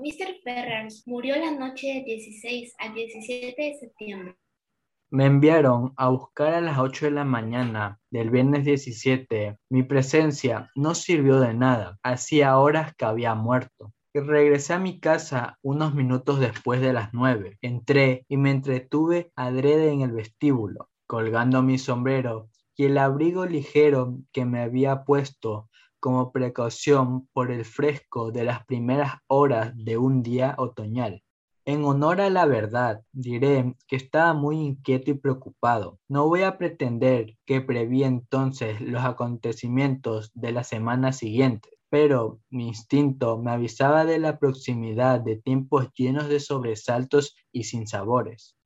Mr. Ferrars murió la noche del 16 al 17 de septiembre. Me enviaron a buscar a las 8 de la mañana del viernes 17. Mi presencia no sirvió de nada. Hacía horas que había muerto. Y regresé a mi casa unos minutos después de las 9. Entré y me entretuve adrede en el vestíbulo, colgando mi sombrero y el abrigo ligero que me había puesto como precaución por el fresco de las primeras horas de un día otoñal. En honor a la verdad, diré que estaba muy inquieto y preocupado. No voy a pretender que preví entonces los acontecimientos de la semana siguiente, pero mi instinto me avisaba de la proximidad de tiempos llenos de sobresaltos y sinsabores.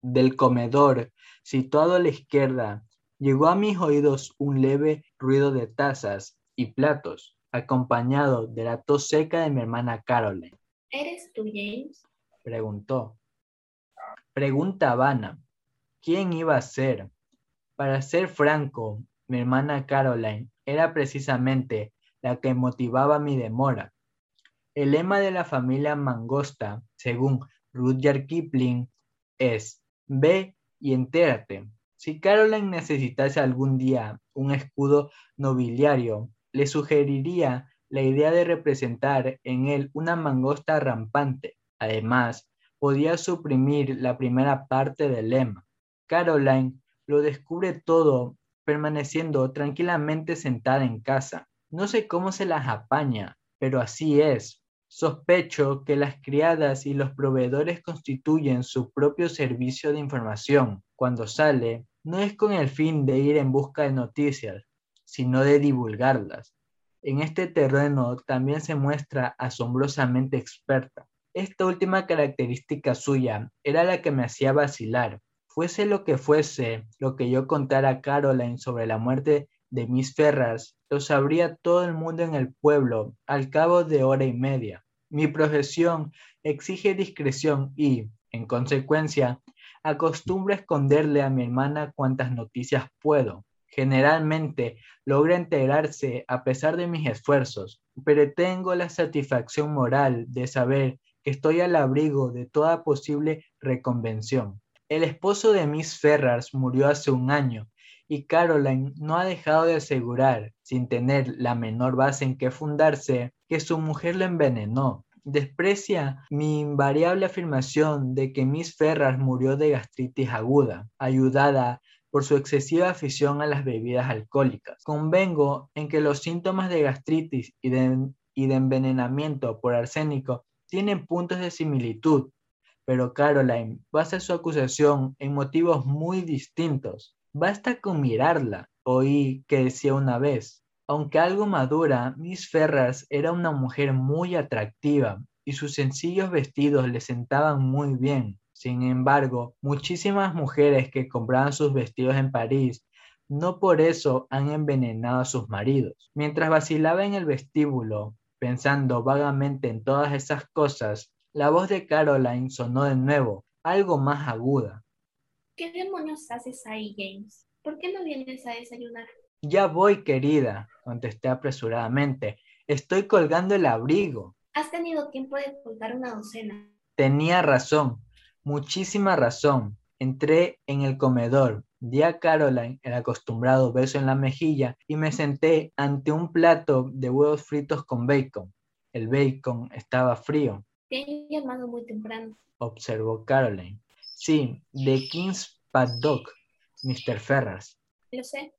Del comedor, situado a la izquierda, llegó a mis oídos un leve ruido de tazas y platos, acompañado de la tos seca de mi hermana Caroline. ¿Eres tú, James? Preguntó. Pregunta vana. ¿Quién iba a ser? Para ser franco, mi hermana Caroline era precisamente la que motivaba mi demora. El lema de la familia Mangosta, según Rudyard Kipling, es ve y entérate. Si Caroline necesitase algún día un escudo nobiliario, le sugeriría la idea de representar en él una mangosta rampante. Además, podía suprimir la primera parte del lema. Caroline lo descubre todo permaneciendo tranquilamente sentada en casa. No sé cómo se las apaña, pero así es. Sospecho que las criadas y los proveedores constituyen su propio servicio de información. Cuando sale, no es con el fin de ir en busca de noticias, sino de divulgarlas. En este terreno también se muestra asombrosamente experta. Esta última característica suya era la que me hacía vacilar. Fuese lo que fuese lo que yo contara a Caroline sobre la muerte de Miss Ferras, lo sabría todo el mundo en el pueblo al cabo de hora y media. Mi profesión exige discreción y, en consecuencia, acostumbro a esconderle a mi hermana cuantas noticias puedo. Generalmente logra enterarse a pesar de mis esfuerzos, pero tengo la satisfacción moral de saber que estoy al abrigo de toda posible reconvención. El esposo de Miss Ferrars murió hace un año y Caroline no ha dejado de asegurar, sin tener la menor base en que fundarse, que su mujer lo envenenó. Desprecia mi invariable afirmación de que Miss Ferrars murió de gastritis aguda, ayudada por su excesiva afición a las bebidas alcohólicas. Convengo en que los síntomas de gastritis y de, envenenamiento por arsénico tienen puntos de similitud, pero Caroline basa su acusación en motivos muy distintos. Basta con mirarla, oí que decía una vez. Aunque algo madura, Miss Ferrars era una mujer muy atractiva y sus sencillos vestidos le sentaban muy bien. Sin embargo, muchísimas mujeres que compraban sus vestidos en París no por eso han envenenado a sus maridos. Mientras vacilaba en el vestíbulo, pensando vagamente en todas esas cosas, la voz de Caroline sonó de nuevo, algo más aguda. ¿Qué demonios haces ahí, James? ¿Por qué no vienes a desayunar? Ya voy, querida, contesté apresuradamente. Estoy colgando el abrigo. Has tenido tiempo de colgar una docena. Tenía razón muchísima razón. Entré en el comedor, di a Caroline el acostumbrado beso en la mejilla y me senté ante un plato de huevos fritos con bacon. El bacon estaba frío. Te he llamado muy temprano, observó Caroline. Sí, de King's Paddock, Mr. Ferras. Lo sé.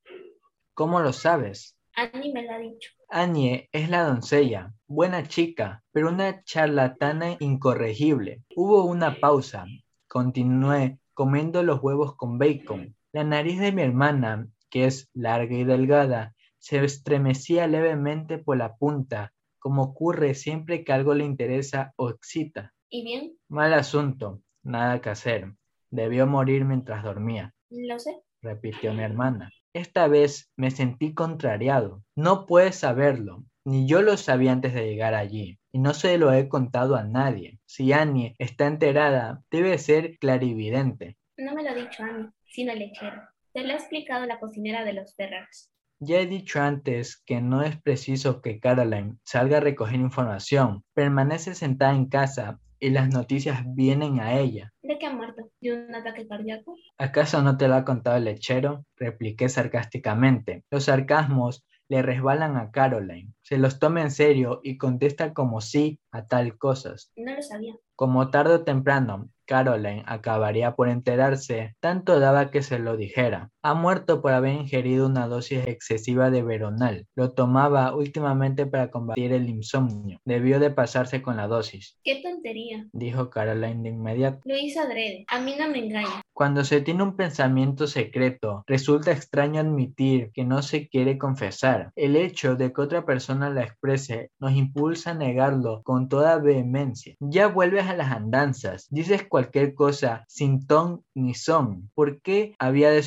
¿Cómo lo sabes? Annie me lo ha dicho. Annie es la doncella, buena chica, pero una charlatana incorregible. Hubo una pausa. Continué comiendo los huevos con bacon. La nariz de mi hermana, que es larga y delgada, se estremecía levemente por la punta, como ocurre siempre que algo le interesa o excita. ¿Y bien? Mal asunto, nada que hacer. Debió morir mientras dormía. Lo sé, repitió mi hermana. Esta vez me sentí contrariado. No puedes saberlo, ni yo lo sabía antes de llegar allí, y no se lo he contado a nadie. Si Annie está enterada, debe ser clarividente. no me lo ha dicho Annie, sino el lechero. Te lo ha explicado la cocinera de los Ferrars. Ya he dicho antes que no es preciso que Caroline salga a recoger información. Permanece sentada en casa y las noticias vienen a ella. ¿De qué ha muerto? ¿De un ataque cardíaco? ¿Acaso no te lo ha contado el lechero? Repliqué sarcásticamente. Los sarcasmos le resbalan a Caroline. Se los toma en serio y contesta como sí a tal cosas. No lo sabía. Como tarde o temprano, Caroline acabaría por enterarse, tanto daba que se lo dijera. Ha muerto por haber ingerido una dosis excesiva de veronal. Lo tomaba últimamente para combatir el insomnio. Debió de pasarse con la dosis. ¡Qué tontería! Dijo Caroline de inmediato. Lo hizo adrede. A mí no me engaña. Cuando se tiene un pensamiento secreto, resulta extraño admitir que no se quiere confesar. El hecho de que otra persona la exprese nos impulsa a negarlo con toda vehemencia. Ya vuelves a las andanzas, dices cualquier cosa sin ton ni son. ¿Por qué había de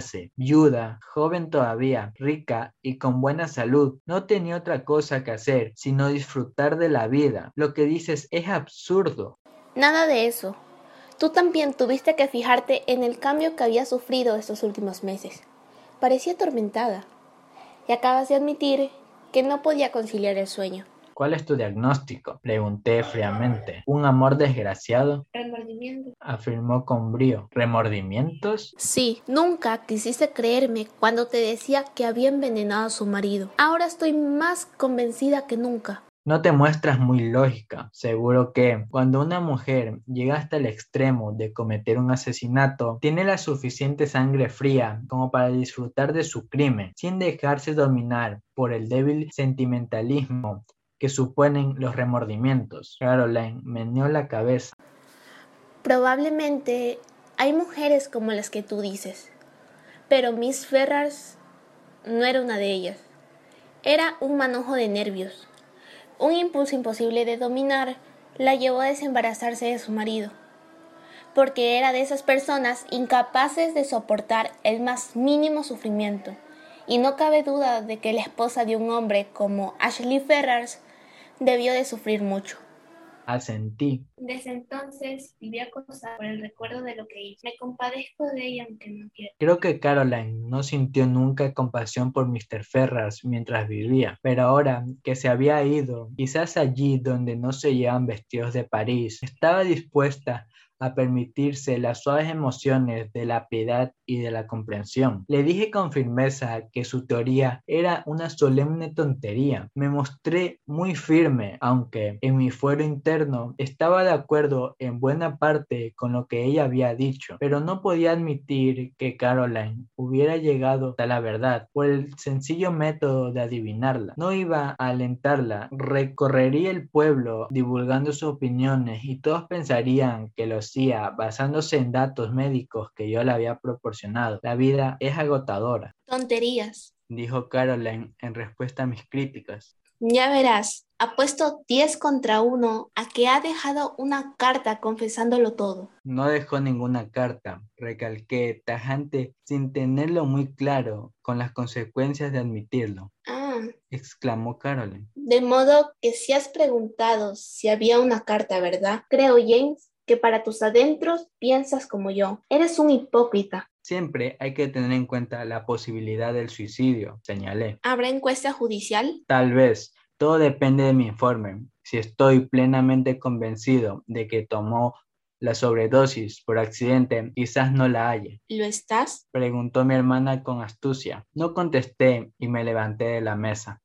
suicidarse? Viuda, joven todavía, rica y con buena salud, no tenía otra cosa que hacer sino disfrutar de la vida. Lo que dices es absurdo. Nada de eso. Tú también tuviste que fijarte en el cambio que había sufrido estos últimos meses. Parecía atormentada. Y acabas de admitir que no podía conciliar el sueño. ¿Cuál es tu diagnóstico? Pregunté fríamente. ¿Un amor desgraciado? Remordimiento. Afirmó con brío. ¿Remordimientos? Sí, nunca quisiste creerme cuando te decía que había envenenado a su marido. Ahora estoy más convencida que nunca. No te muestras muy lógica. Seguro que cuando una mujer llega hasta el extremo de cometer un asesinato, tiene la suficiente sangre fría como para disfrutar de su crimen, sin dejarse dominar por el débil sentimentalismo que suponen los remordimientos. Caroline meneó la cabeza. Probablemente hay mujeres como las que tú dices, pero Miss Ferrars no era una de ellas. Era un manojo de nervios. Un impulso imposible de dominar la llevó a desembarazarse de su marido, porque era de esas personas incapaces de soportar el más mínimo sufrimiento. Y no cabe duda de que la esposa de un hombre como Ashley Ferrars debió de sufrir mucho. Asentí. Desde entonces viví acosada por el recuerdo de lo que hizo. Me compadezco de ella aunque no quiera. Creo que Caroline no sintió nunca compasión por Mr. Ferrars mientras vivía, pero ahora que se había ido, quizás allí donde no se llevan vestidos de París, estaba dispuesta a permitirse las suaves emociones de la piedad y de la comprensión. Le dije con firmeza que su teoría era una solemne tontería. Me mostré muy firme, aunque en mi fuero interno estaba de acuerdo en buena parte con lo que ella había dicho, pero no podía admitir que Caroline hubiera llegado a la verdad por el sencillo método de adivinarla. No iba a alentarla, recorrería el pueblo divulgando sus opiniones y todos pensarían que lo basándose en datos médicos que yo le había proporcionado. La vida es agotadora, Tonterías. dijo Caroline en respuesta a mis críticas. Ya verás, apuesto 10 contra 1 a que ha dejado una carta confesándolo todo. No dejó ninguna carta, recalqué tajante sin tenerlo muy claro con las consecuencias de admitirlo, Ah, exclamó Caroline. de modo que si has preguntado si había una carta, ¿verdad? Creo, James, que para tus adentros piensas como yo. Eres un hipócrita. Siempre hay que tener en cuenta la posibilidad del suicidio, señalé. ¿Habrá encuesta judicial? Tal vez, todo depende de mi informe. Si estoy plenamente convencido de que tomó la sobredosis por accidente, quizás no la haya. ¿Lo estás? Preguntó mi hermana con astucia. No contesté y me levanté de la mesa.